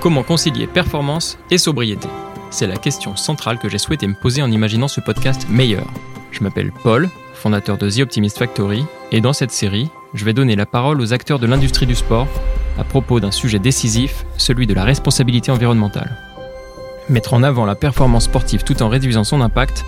Comment concilier performance et sobriété? C'est la question centrale que j'ai souhaité me poser en imaginant ce podcast meilleur. Je m'appelle Paul, fondateur de The Optimist Factory, et dans cette série, je vais donner la parole aux acteurs de l'industrie du sport à propos d'un sujet décisif, celui de la responsabilité environnementale. Mettre en avant la performance sportive tout en réduisant son impact,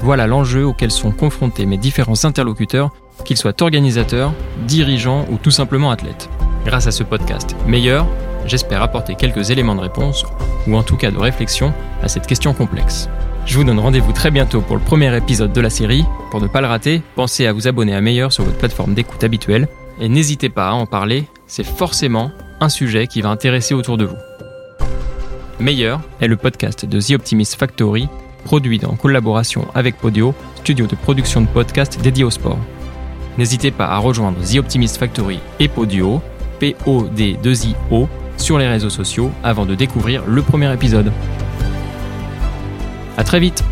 voilà l'enjeu auquel sont confrontés mes différents interlocuteurs, qu'ils soient organisateurs, dirigeants ou tout simplement athlètes. Grâce à ce podcast meilleur, j'espère apporter quelques éléments de réponse, ou en tout cas de réflexion, à cette question complexe. Je vous donne rendez-vous très bientôt pour le premier épisode de la série. Pour ne pas le rater, pensez à vous abonner à Meilleur sur votre plateforme d'écoute habituelle, et n'hésitez pas à en parler, c'est forcément un sujet qui va intéresser autour de vous. Meilleur est le podcast de The Optimist Factory, produit en collaboration avec Podio, studio de production de podcasts dédié au sport. N'hésitez pas à rejoindre The Optimist Factory et Podio, P-O-D-2-I-O, sur les réseaux sociaux avant de découvrir le premier épisode. A très vite